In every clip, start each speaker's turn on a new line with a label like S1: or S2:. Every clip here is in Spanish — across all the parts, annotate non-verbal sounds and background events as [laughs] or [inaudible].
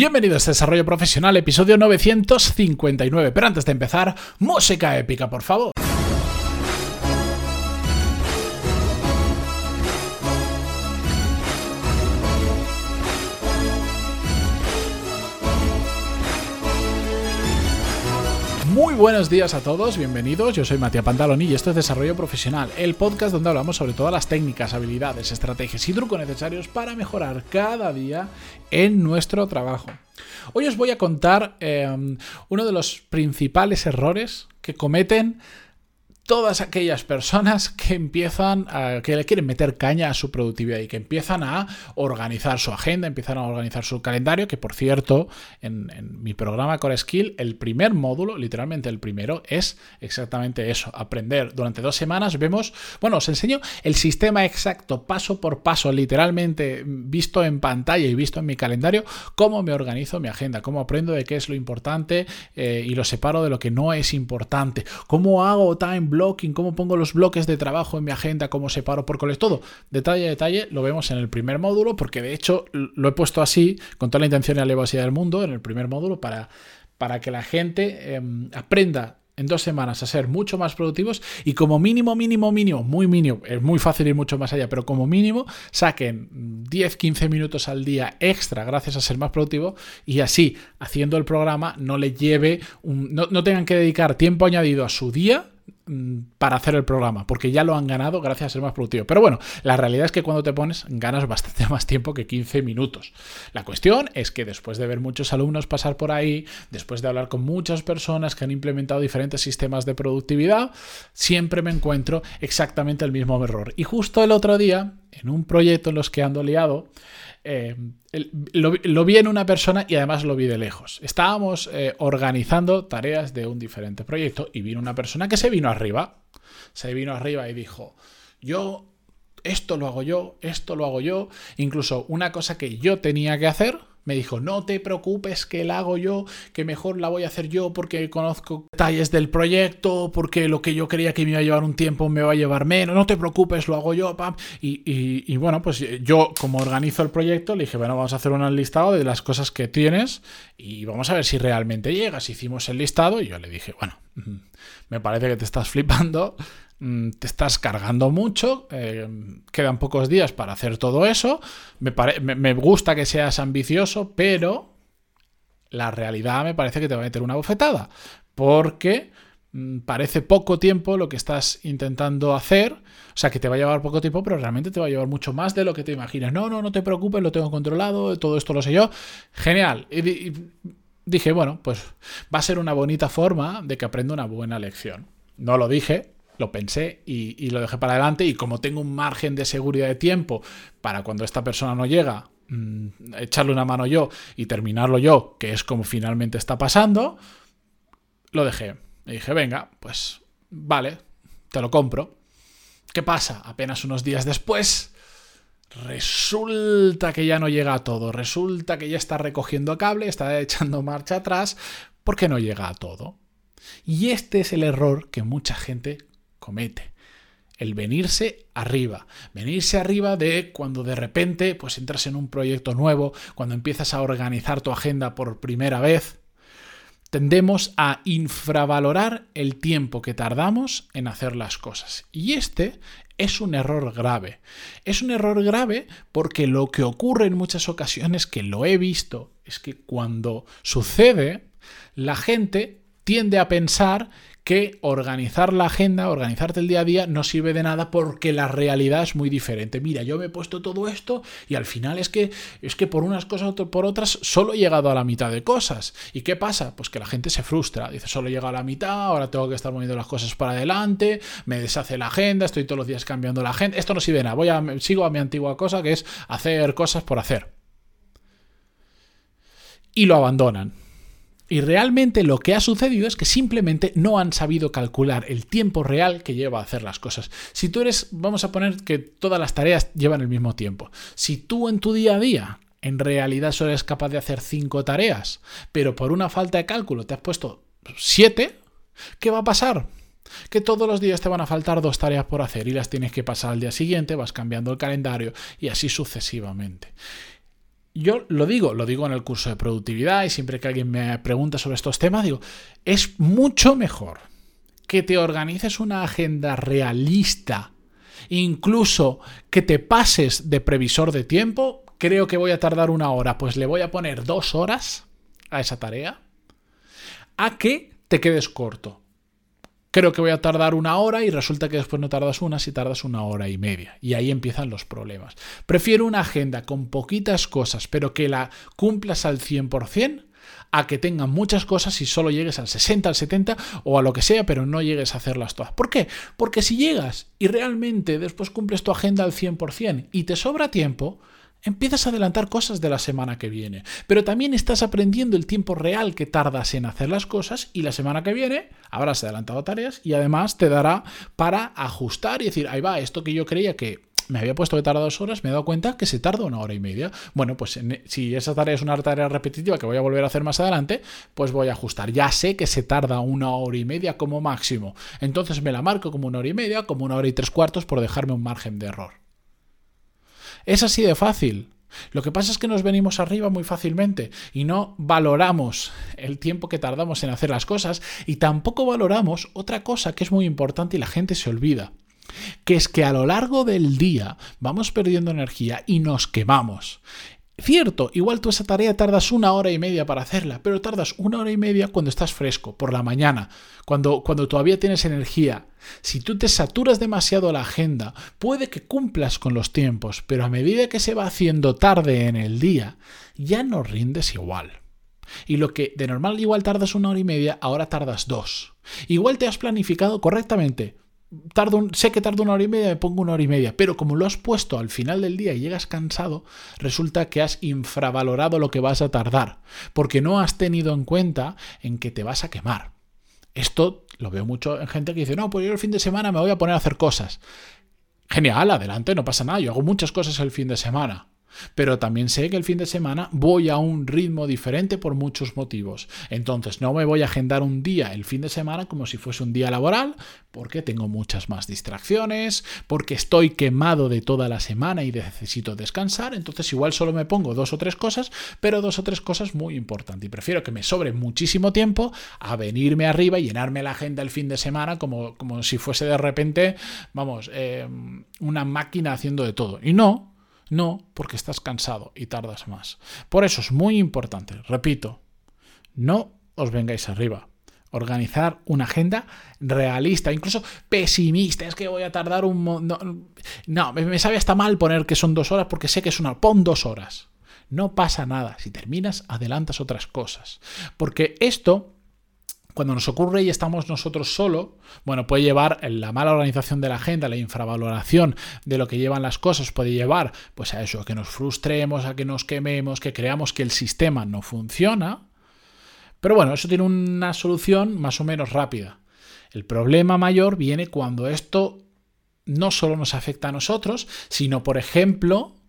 S1: Bienvenidos a Desarrollo Profesional, episodio 959. Pero antes de empezar, música épica, por favor. Buenos días a todos, bienvenidos. Yo soy Matías Pantaloni y esto es Desarrollo Profesional, el podcast donde hablamos sobre todas las técnicas, habilidades, estrategias y trucos necesarios para mejorar cada día en nuestro trabajo. Hoy os voy a contar eh, uno de los principales errores que cometen todas aquellas personas que empiezan a, que le quieren meter caña a su productividad y que empiezan a organizar su agenda, empiezan a organizar su calendario, que por cierto, en, mi programa Core Skill, el primer módulo, literalmente el primero, es exactamente eso, aprender. Durante dos semanas vemos, bueno, os enseño el sistema exacto, paso por paso, literalmente visto en pantalla y visto en mi calendario, cómo me organizo mi agenda, cómo aprendo de qué es lo importante eh, y lo separo de lo que no es importante, cómo hago time block cómo pongo los bloques de trabajo en mi agenda, cómo separo por coles, todo. Detalle a detalle lo vemos en el primer módulo, porque de hecho lo he puesto así, con toda la intención y alevosidad del mundo, en el primer módulo, para, para que la gente em, aprenda en dos semanas a ser mucho más productivos y como mínimo, mínimo, mínimo, muy mínimo, es muy fácil ir mucho más allá, pero como mínimo saquen 10, 15 minutos al día extra gracias a ser más productivo y así, haciendo el programa, no le lleve, no, no tengan que dedicar tiempo añadido a su día para hacer el programa, porque ya lo han ganado gracias a ser más productivo. Pero bueno, la realidad es que cuando te pones ganas bastante [laughs] más tiempo que 15 minutos. La cuestión es que después de ver muchos alumnos pasar por ahí, después de hablar con muchas personas que han implementado diferentes sistemas de productividad, siempre me encuentro exactamente el mismo error. Y justo el otro día, en un proyecto en los que ando liado, eh, lo, vi en una persona y además lo vi de lejos. Estábamos eh, organizando tareas de un diferente proyecto y vino una persona que se vino arriba. Se vino arriba y dijo, yo, esto lo hago yo, esto lo hago yo. Incluso una cosa que yo tenía que hacer, me dijo, no te preocupes que la hago yo, que mejor la voy a hacer yo porque conozco detalles del proyecto, porque lo que yo creía que me iba a llevar un tiempo me va a llevar menos, no te preocupes, lo hago yo, pam. Y, bueno, pues yo como organizo el proyecto, le dije, bueno, vamos a hacer un listado de las cosas que tienes y vamos a ver si realmente llegas. Hicimos el listado y yo le dije, bueno, [laughs] me parece que te estás flipando, te estás cargando mucho, eh, quedan pocos días para hacer todo eso, me, me, gusta que seas ambicioso, pero la realidad me parece que te va a meter una bofetada, porque mm, parece poco tiempo lo que estás intentando hacer, o sea que te va a llevar poco tiempo, pero realmente te va a llevar mucho más de lo que te imaginas. No, no, no te preocupes, lo tengo controlado, todo esto lo sé yo. Genial. y dije, bueno, pues va a ser una bonita forma de que aprenda una buena lección. No lo dije, lo pensé y, lo dejé para adelante y como tengo un margen de seguridad de tiempo para cuando esta persona no llega, mm, echarle una mano yo y terminarlo yo, que es como finalmente está pasando, lo dejé. Y dije, venga, pues vale, te lo compro. ¿Qué pasa? Apenas unos días después, resulta que ya no llega a todo, resulta que ya está recogiendo cable, está echando marcha atrás, porque no llega a todo. Y este es el error que mucha gente comete. El venirse arriba. Venirse arriba de cuando de repente pues entras en un proyecto nuevo, cuando empiezas a organizar tu agenda por primera vez. Tendemos a infravalorar el tiempo que tardamos en hacer las cosas. Y este es un error grave. Es un error grave porque lo que ocurre en muchas ocasiones, que lo he visto, es que cuando sucede, la gente tiende a pensar que organizar la agenda, organizarte el día a día no sirve de nada porque la realidad es muy diferente. Mira, yo me he puesto todo esto y al final es que es que por unas cosas o por otras solo he llegado a la mitad de cosas. ¿Y qué pasa? Pues que la gente se frustra, dice, solo he llegado a la mitad, ahora tengo que estar moviendo las cosas para adelante, me deshace la agenda, estoy todos los días cambiando la agenda. Esto no sirve de nada. Voy a sigo a mi antigua cosa que es hacer cosas por hacer. Y lo abandonan. Y realmente lo que ha sucedido es que simplemente no han sabido calcular el tiempo real que lleva a hacer las cosas. Si tú eres, vamos a poner que todas las tareas llevan el mismo tiempo. Si tú en tu día a día en realidad solo eres capaz de hacer cinco tareas, pero por una falta de cálculo te has puesto siete, ¿qué va a pasar? Que todos los días te van a faltar dos tareas por hacer y las tienes que pasar al día siguiente, vas cambiando el calendario y así sucesivamente. Yo lo digo, lo digo en el curso de productividad y siempre que alguien me pregunta sobre estos temas, digo, es mucho mejor que te organices una agenda realista, incluso que te pases de previsor de tiempo, creo que voy a tardar una hora, pues le voy a poner dos horas a esa tarea, a que te quedes corto. Creo que voy a tardar una hora y resulta que después no tardas una si tardas una hora y media. Y ahí empiezan los problemas. Prefiero una agenda con poquitas cosas, pero que la cumplas al 100%, a que tenga muchas cosas y solo llegues al 60, al 70 o a lo que sea, pero no llegues a hacerlas todas. ¿Por qué? Porque si llegas y realmente después cumples tu agenda al 100% y te sobra tiempo, empiezas a adelantar cosas de la semana que viene. Pero también estás aprendiendo el tiempo real que tardas en hacer las cosas y la semana que viene habrás adelantado tareas y además te dará para ajustar y decir, ahí va, esto que yo creía que me había puesto que tarda dos horas, me he dado cuenta que se tarda una hora y media. Bueno, pues si esa tarea es una tarea repetitiva que voy a volver a hacer más adelante, pues voy a ajustar. Ya sé que se tarda una hora y media como máximo. Entonces me la marco como una hora y media, como una hora y tres cuartos por dejarme un margen de error. Es así de fácil. Lo que pasa es que nos venimos arriba muy fácilmente y no valoramos el tiempo que tardamos en hacer las cosas y tampoco valoramos otra cosa que es muy importante y la gente se olvida, que es que a lo largo del día vamos perdiendo energía y nos quemamos. Cierto, igual tú esa tarea tardas una hora y media para hacerla, pero tardas una hora y media cuando estás fresco, por la mañana, cuando, cuando todavía tienes energía. Si tú te saturas demasiado la agenda, puede que cumplas con los tiempos, pero a medida que se va haciendo tarde en el día, ya no rindes igual. Y lo que de normal igual tardas una hora y media, ahora tardas dos. Igual te has planificado correctamente, sé que tardo una hora y media, me pongo una hora y media, pero como lo has puesto al final del día y llegas cansado, resulta que has infravalorado lo que vas a tardar, porque no has tenido en cuenta en que te vas a quemar. Esto lo veo mucho en gente que dice, no, pues yo el fin de semana me voy a poner a hacer cosas. Genial, adelante, no pasa nada, yo hago muchas cosas el fin de semana. Pero también sé que el fin de semana voy a un ritmo diferente por muchos motivos. Entonces no me voy a agendar un día el fin de semana como si fuese un día laboral, porque tengo muchas más distracciones, porque estoy quemado de toda la semana y necesito descansar. Entonces igual solo me pongo dos o tres cosas, pero dos o tres cosas muy importantes. Y prefiero que me sobre muchísimo tiempo a venirme arriba y llenarme la agenda el fin de semana como, como si fuese de repente, vamos, eh, una máquina haciendo de todo. Y no, no, porque estás cansado y tardas más. Por eso es muy importante, repito, no os vengáis arriba. Organizar una agenda realista, incluso pesimista. Es que voy a tardar un... No, no, me sabe hasta mal poner que son dos horas porque sé que es una... Pon dos horas. No pasa nada. Si terminas, adelantas otras cosas. Porque esto cuando nos ocurre y estamos nosotros solo, bueno, puede llevar la mala organización de la agenda, la infravaloración de lo que llevan las cosas, puede llevar pues a eso, a que nos frustremos, a que nos quememos, que creamos que el sistema no funciona. Pero bueno, eso tiene una solución más o menos rápida. El problema mayor viene cuando esto no solo nos afecta a nosotros, sino, por ejemplo,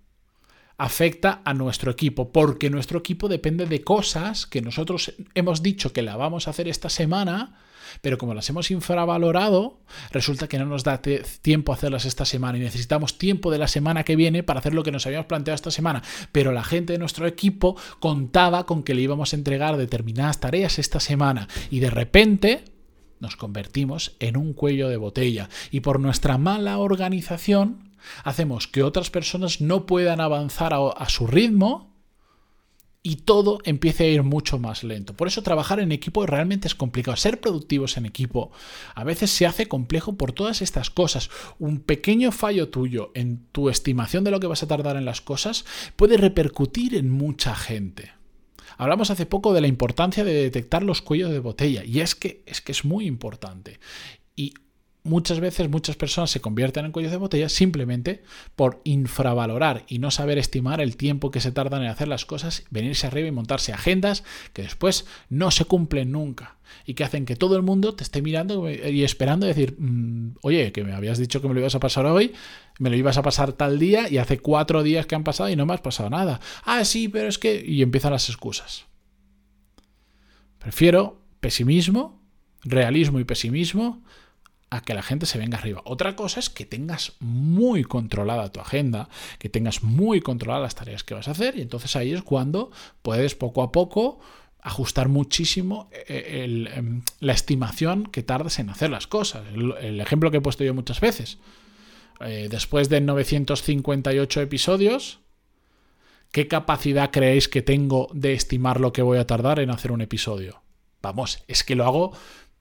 S1: afecta a nuestro equipo, porque nuestro equipo depende de cosas que nosotros hemos dicho que la vamos a hacer esta semana, pero como las hemos infravalorado, resulta que no nos da tiempo a hacerlas esta semana y necesitamos tiempo de la semana que viene para hacer lo que nos habíamos planteado esta semana. Pero la gente de nuestro equipo contaba con que le íbamos a entregar determinadas tareas esta semana y de repente nos convertimos en un cuello de botella y por nuestra mala organización hacemos que otras personas no puedan avanzar a, su ritmo y todo empiece a ir mucho más lento. Por eso trabajar en equipo realmente es complicado. Ser productivos en equipo a veces se hace complejo por todas estas cosas. Un pequeño fallo tuyo en tu estimación de lo que vas a tardar en las cosas puede repercutir en mucha gente. Hablamos hace poco de la importancia de detectar los cuellos de botella y es que es que es muy importante. Y muchas veces muchas personas se convierten en cuellos de botella simplemente por infravalorar y no saber estimar el tiempo que se tardan en hacer las cosas, venirse arriba y montarse agendas que después no se cumplen nunca y que hacen que todo el mundo te esté mirando y esperando decir, mm, oye, que me habías dicho que me lo ibas a pasar hoy, me lo ibas a pasar tal día y hace cuatro días que han pasado y no me has pasado nada. Ah, sí, pero es que... y empiezan las excusas. Prefiero pesimismo, realismo y pesimismo a que la gente se venga arriba. Otra cosa es que tengas muy controlada tu agenda, que tengas muy controladas las tareas que vas a hacer y entonces ahí es cuando puedes poco a poco ajustar muchísimo eh, em, la estimación que tardas en hacer las cosas. El, ejemplo que he puesto yo muchas veces. Eh, después de 958 episodios, ¿qué capacidad creéis que tengo de estimar lo que voy a tardar en hacer un episodio? Vamos, es que lo hago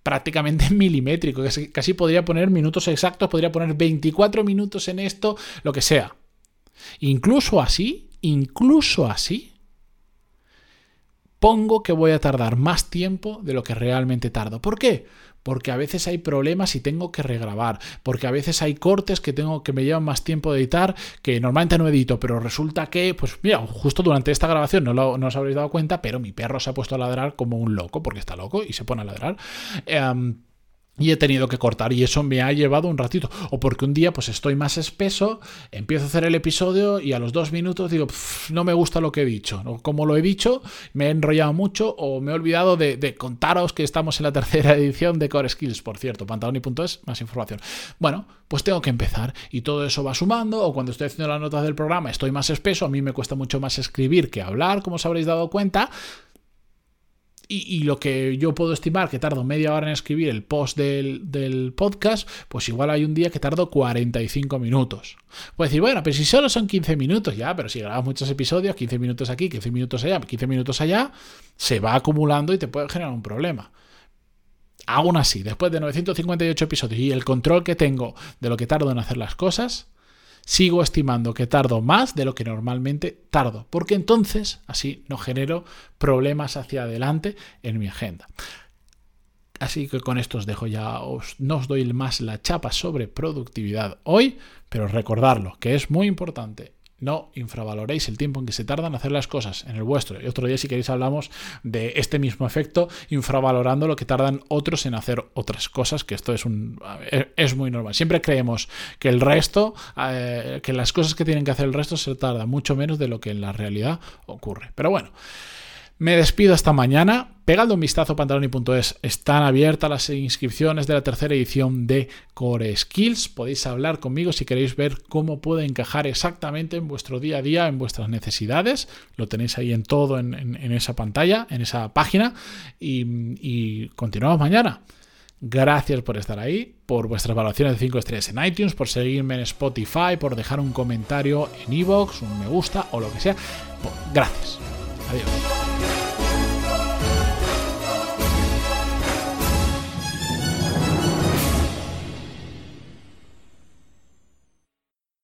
S1: prácticamente [laughs] milimétrico, casi, casi podría poner minutos exactos, podría poner 24 minutos en esto, lo que sea. Incluso así, incluso así, pongo que voy a tardar más tiempo de lo que realmente tardo. ¿Por qué? Porque a veces hay problemas y tengo que regrabar, porque a veces hay cortes que tengo que me llevan más tiempo de editar, que normalmente no edito, pero resulta que, pues mira, justo durante esta grabación no, lo, no os habréis dado cuenta, pero mi perro se ha puesto a ladrar como un loco, porque está loco y se pone a ladrar. Em, y he tenido que cortar y eso me ha llevado un ratito. O porque un día pues estoy más espeso, empiezo a hacer el episodio y a los dos minutos digo, no me gusta lo que he dicho. O como lo he dicho, me he enrollado mucho o me he olvidado de, contaros que estamos en la tercera [laughs] edición de Core Skills, por cierto, pantaloni.es, más información. Bueno, pues tengo que empezar y todo eso va sumando o cuando estoy haciendo las notas del programa estoy más espeso, a mí me cuesta mucho más escribir que hablar, como os habréis dado cuenta y, lo que yo puedo estimar que tardo media hora en escribir el post del, podcast, pues igual hay un día que tardo 45 minutos. Puedo decir, bueno, pero si solo son 15 minutos, ya, pero si grabas muchos episodios, 15 minutos aquí, 15 minutos allá, 15 minutos allá, se va acumulando y te puede generar un problema. Aún así, después de 958 episodios y el control que tengo de lo que tardo en hacer las cosas, sigo estimando que tardo más de lo que normalmente tardo, porque entonces así no genero problemas hacia adelante en mi agenda. Así que con esto os dejo ya, os, no os doy más la chapa sobre productividad hoy, pero recordarlo, que es muy importante no infravaloréis el tiempo en que se tardan en hacer las cosas en el vuestro. Y otro día, si queréis, hablamos de este mismo efecto, infravalorando lo que tardan otros en hacer otras cosas, que esto es, un, es muy normal. Siempre creemos que el resto, eh, que las cosas que tienen que hacer el resto se tardan mucho menos de lo que en la realidad ocurre. Pero bueno. Me despido hasta mañana. Pegando un vistazo a pantaloni.es. Están abiertas las inscripciones de la tercera edición de Core Skills. Podéis hablar conmigo si queréis ver cómo puede encajar exactamente en vuestro día a día, en vuestras necesidades. Lo tenéis ahí en todo, en, esa pantalla, en esa página. Y, y continuamos mañana. Gracias por estar ahí, por vuestras valoraciones de 5 estrellas en iTunes, por seguirme en Spotify, por dejar un comentario en iVoox, un me gusta o lo que sea. Gracias. Adiós.